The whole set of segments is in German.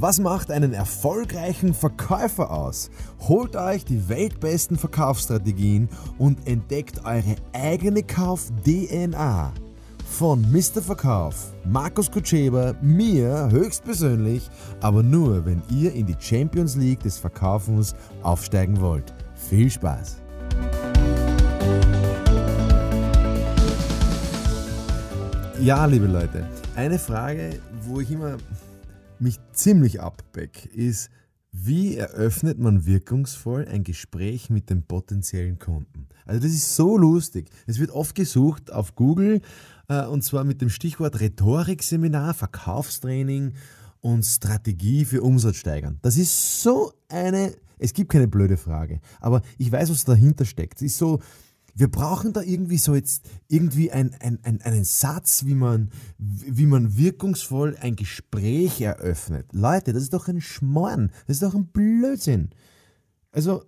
Was macht einen erfolgreichen Verkäufer aus? Holt euch die weltbesten Verkaufsstrategien und entdeckt eure eigene Kauf-DNA. Von Mr. Verkauf, Markus Kutscheber, mir höchstpersönlich, aber nur, wenn ihr in die Champions League des Verkaufens aufsteigen wollt. Viel Spaß! Ja, liebe Leute, eine Frage, wo ich immer mich ziemlich abbeck, ist, wie eröffnet man wirkungsvoll ein Gespräch mit dem potenziellen Kunden? Also das ist so lustig. Es wird oft gesucht auf Google äh, und zwar mit dem Stichwort Rhetorikseminar, Verkaufstraining und Strategie für Umsatzsteigern. Das ist so eine, es gibt keine blöde Frage, aber ich weiß, was dahinter steckt. Es ist so, wir brauchen da irgendwie so jetzt irgendwie ein, ein, ein, einen Satz, wie man, wie man wirkungsvoll ein Gespräch eröffnet. Leute, das ist doch ein Schmorn, das ist doch ein Blödsinn. Also,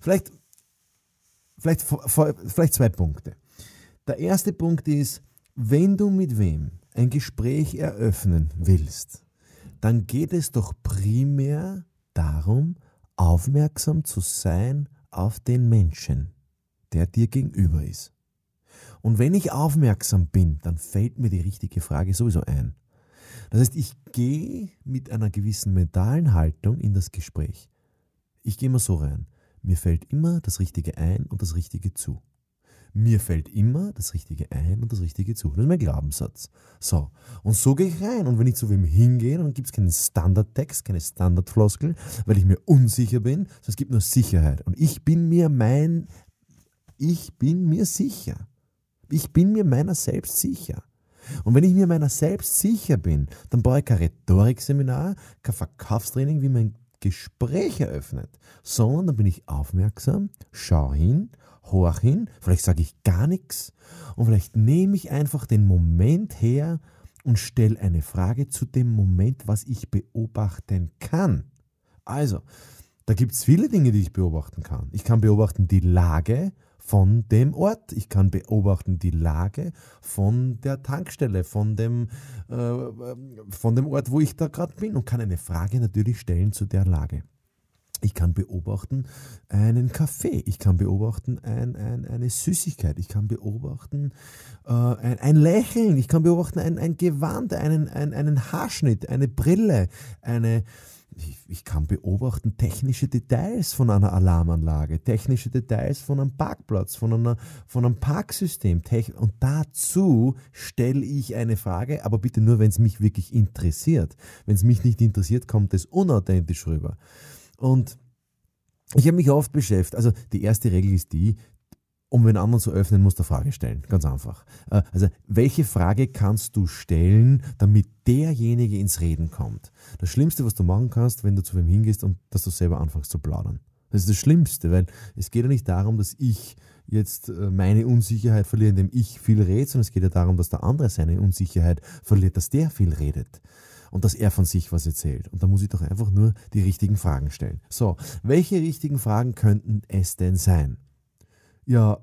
vielleicht, vielleicht, vielleicht zwei Punkte. Der erste Punkt ist, wenn du mit wem ein Gespräch eröffnen willst, dann geht es doch primär darum, aufmerksam zu sein auf den Menschen der dir gegenüber ist. Und wenn ich aufmerksam bin, dann fällt mir die richtige Frage sowieso ein. Das heißt, ich gehe mit einer gewissen mentalen Haltung in das Gespräch. Ich gehe immer so rein. Mir fällt immer das Richtige ein und das Richtige zu. Mir fällt immer das Richtige ein und das Richtige zu. Das ist mein Glaubenssatz. So. Und so gehe ich rein. Und wenn ich zu wem hingehe, dann gibt es keinen Standardtext, keine Standardfloskel, weil ich mir unsicher bin, sondern es gibt nur Sicherheit. Und ich bin mir mein ich bin mir sicher. Ich bin mir meiner selbst sicher. Und wenn ich mir meiner selbst sicher bin, dann brauche ich kein Rhetorikseminar, kein Verkaufstraining, wie man Gespräch eröffnet, sondern dann bin ich aufmerksam, schau hin, horch hin, vielleicht sage ich gar nichts und vielleicht nehme ich einfach den Moment her und stelle eine Frage zu dem Moment, was ich beobachten kann. Also, da gibt es viele Dinge, die ich beobachten kann. Ich kann beobachten die Lage von dem Ort. Ich kann beobachten die Lage von der Tankstelle, von dem, äh, von dem Ort, wo ich da gerade bin und kann eine Frage natürlich stellen zu der Lage. Ich kann beobachten einen Kaffee, ich kann beobachten ein, ein, eine Süßigkeit, ich kann beobachten äh, ein, ein, Lächeln, ich kann beobachten ein, ein Gewand, einen, ein, einen Haarschnitt, eine Brille, eine, ich, ich, kann beobachten technische Details von einer Alarmanlage, technische Details von einem Parkplatz, von, einer, von einem Parksystem. Und dazu stelle ich eine Frage, aber bitte nur, wenn es mich wirklich interessiert. Wenn es mich nicht interessiert, kommt es unauthentisch rüber. Und ich habe mich oft beschäftigt, also die erste Regel ist die, um den anderen zu öffnen, musst du eine Frage stellen. Ganz einfach. Äh, also, welche Frage kannst du stellen, damit derjenige ins Reden kommt? Das Schlimmste, was du machen kannst, wenn du zu wem hingehst und dass du selber anfängst zu plaudern. Das ist das Schlimmste, weil es geht ja nicht darum, dass ich jetzt äh, meine Unsicherheit verliere, indem ich viel rede, sondern es geht ja darum, dass der andere seine Unsicherheit verliert, dass der viel redet und dass er von sich was erzählt. Und da muss ich doch einfach nur die richtigen Fragen stellen. So, welche richtigen Fragen könnten es denn sein? Ja,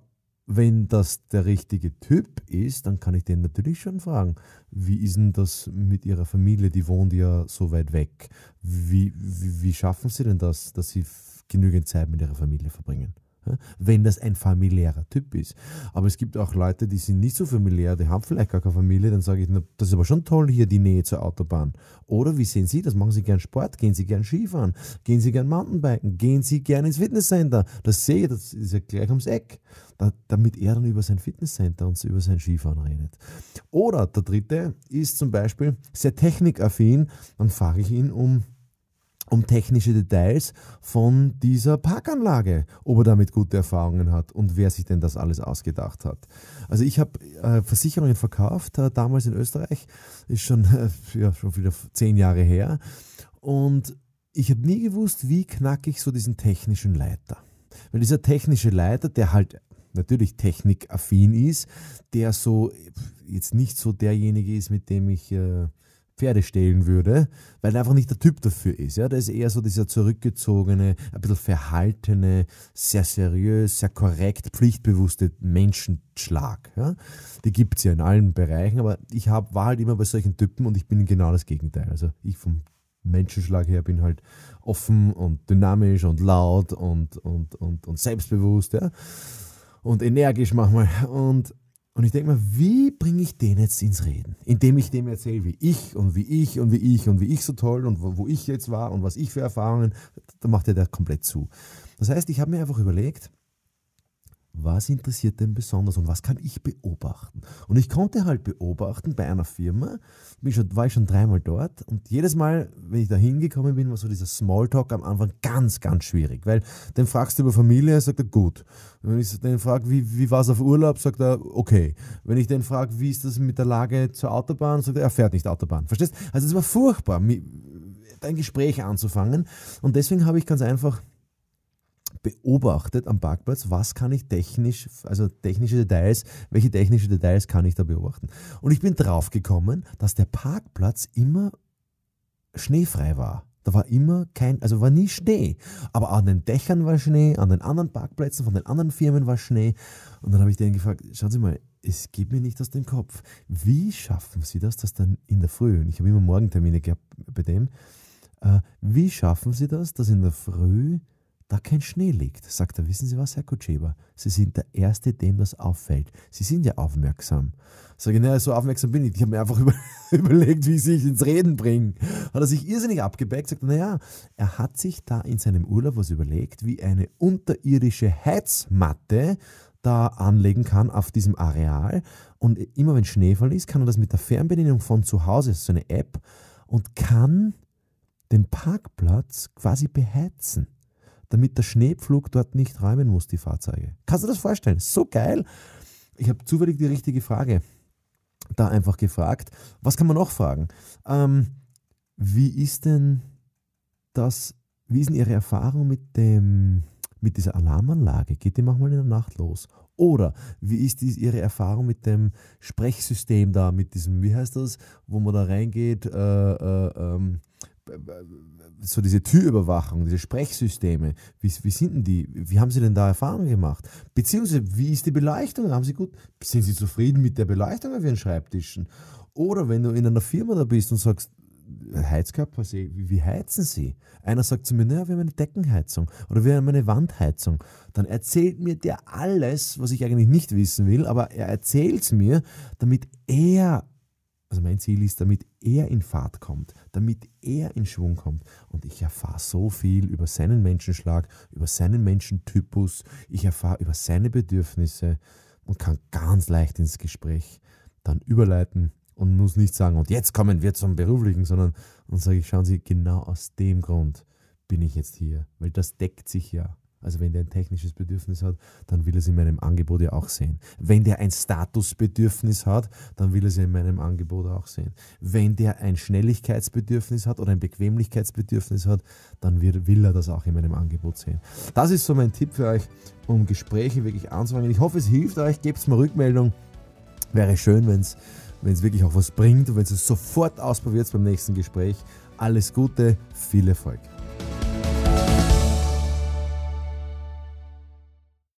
wenn das der richtige Typ ist, dann kann ich den natürlich schon fragen, wie ist denn das mit Ihrer Familie, die wohnt ja so weit weg. Wie, wie, wie schaffen Sie denn das, dass Sie genügend Zeit mit Ihrer Familie verbringen? Wenn das ein familiärer Typ ist. Aber es gibt auch Leute, die sind nicht so familiär, die haben vielleicht gar keine Familie, dann sage ich, das ist aber schon toll hier die Nähe zur Autobahn. Oder wie sehen Sie das? Machen Sie gern Sport? Gehen Sie gern Skifahren? Gehen Sie gern Mountainbiken? Gehen Sie gern ins Fitnesscenter? Das sehe ich, das ist ja gleich ums Eck. Da, damit er dann über sein Fitnesscenter und über sein Skifahren redet. Oder der dritte ist zum Beispiel sehr technikaffin, dann frage ich ihn um um technische Details von dieser Parkanlage, ob er damit gute Erfahrungen hat und wer sich denn das alles ausgedacht hat. Also ich habe äh, Versicherungen verkauft, äh, damals in Österreich, ist schon, äh, ja, schon wieder zehn Jahre her und ich habe nie gewusst, wie knacke ich so diesen technischen Leiter. Weil dieser technische Leiter, der halt natürlich technikaffin ist, der so jetzt nicht so derjenige ist, mit dem ich äh, Pferde stehlen würde, weil er einfach nicht der Typ dafür ist. Ja? Der ist eher so dieser zurückgezogene, ein bisschen verhaltene, sehr seriös, sehr korrekt, pflichtbewusste Menschenschlag. Ja? Die gibt es ja in allen Bereichen, aber ich hab, war halt immer bei solchen Typen und ich bin genau das Gegenteil. Also ich vom Menschenschlag her bin halt offen und dynamisch und laut und, und, und, und selbstbewusst ja? und energisch manchmal. Und, und ich denke mir, wie bringe ich den jetzt ins Reden? Indem ich dem erzähle, wie ich und wie ich und wie ich und wie ich so toll und wo, wo ich jetzt war und was ich für Erfahrungen, da macht er der komplett zu. Das heißt, ich habe mir einfach überlegt, was interessiert denn besonders und was kann ich beobachten? Und ich konnte halt beobachten bei einer Firma, bin schon, war ich schon dreimal dort und jedes Mal, wenn ich da hingekommen bin, war so dieser Smalltalk am Anfang ganz, ganz schwierig, weil den fragst du über Familie, sagt er gut. Wenn ich den frage, wie, wie war es auf Urlaub, sagt er okay. Wenn ich den frage, wie ist das mit der Lage zur Autobahn, sagt er, er fährt nicht Autobahn. Verstehst? Also es war furchtbar, ein Gespräch anzufangen und deswegen habe ich ganz einfach beobachtet am Parkplatz, was kann ich technisch, also technische Details, welche technische Details kann ich da beobachten. Und ich bin drauf gekommen, dass der Parkplatz immer schneefrei war. Da war immer kein, also war nie Schnee. Aber an den Dächern war Schnee, an den anderen Parkplätzen von den anderen Firmen war Schnee. Und dann habe ich den gefragt, schauen Sie mal, es geht mir nicht aus dem Kopf. Wie schaffen Sie das, dass dann in der Früh, und ich habe immer Morgentermine gehabt bei dem, äh, wie schaffen Sie das, dass in der Früh da kein Schnee liegt, sagt er, wissen Sie was, Herr Kutscheber? Sie sind der Erste, dem das auffällt. Sie sind ja aufmerksam. Sag ich, naja, so aufmerksam bin ich. Ich habe mir einfach über, überlegt, wie ich sich ins Reden bringe. Hat er sich irrsinnig abgebackt, sagt, naja, er hat sich da in seinem Urlaub was überlegt, wie eine unterirdische Heizmatte da anlegen kann auf diesem Areal. Und immer wenn Schneefall ist, kann er das mit der Fernbedienung von zu Hause, so eine App, und kann den Parkplatz quasi beheizen damit der Schneepflug dort nicht räumen muss, die Fahrzeuge. Kannst du das vorstellen? So geil. Ich habe zufällig die richtige Frage da einfach gefragt. Was kann man noch fragen? Ähm, wie ist denn das, wie ist denn Ihre Erfahrung mit, dem, mit dieser Alarmanlage? Geht die manchmal in der Nacht los? Oder wie ist die, Ihre Erfahrung mit dem Sprechsystem da, mit diesem, wie heißt das, wo man da reingeht, äh, äh, ähm, so diese Türüberwachung, diese Sprechsysteme, wie, wie sind denn die? Wie haben Sie denn da Erfahrungen gemacht? Beziehungsweise, wie ist die Beleuchtung? Haben Sie gut, sind Sie zufrieden mit der Beleuchtung auf Ihren Schreibtischen? Oder wenn du in einer Firma da bist und sagst, Heizkörper, wie heizen Sie? Einer sagt zu mir, naja, wir haben eine Deckenheizung oder wir haben eine Wandheizung. Dann erzählt mir der alles, was ich eigentlich nicht wissen will, aber er erzählt es mir, damit er also mein Ziel ist, damit er in Fahrt kommt, damit er in Schwung kommt. Und ich erfahre so viel über seinen Menschenschlag, über seinen Menschentypus, ich erfahre über seine Bedürfnisse und kann ganz leicht ins Gespräch dann überleiten und muss nicht sagen, und jetzt kommen wir zum Beruflichen, sondern und sage ich, schauen Sie, genau aus dem Grund bin ich jetzt hier, weil das deckt sich ja. Also wenn der ein technisches Bedürfnis hat, dann will er es in meinem Angebot ja auch sehen. Wenn der ein Statusbedürfnis hat, dann will er es in meinem Angebot auch sehen. Wenn der ein Schnelligkeitsbedürfnis hat oder ein Bequemlichkeitsbedürfnis hat, dann will er das auch in meinem Angebot sehen. Das ist so mein Tipp für euch, um Gespräche wirklich anzufangen. Ich hoffe, es hilft euch. Gebt mir Rückmeldung. Wäre schön, wenn es wirklich auch was bringt und wenn es sofort ausprobiert beim nächsten Gespräch. Alles Gute, viel Erfolg.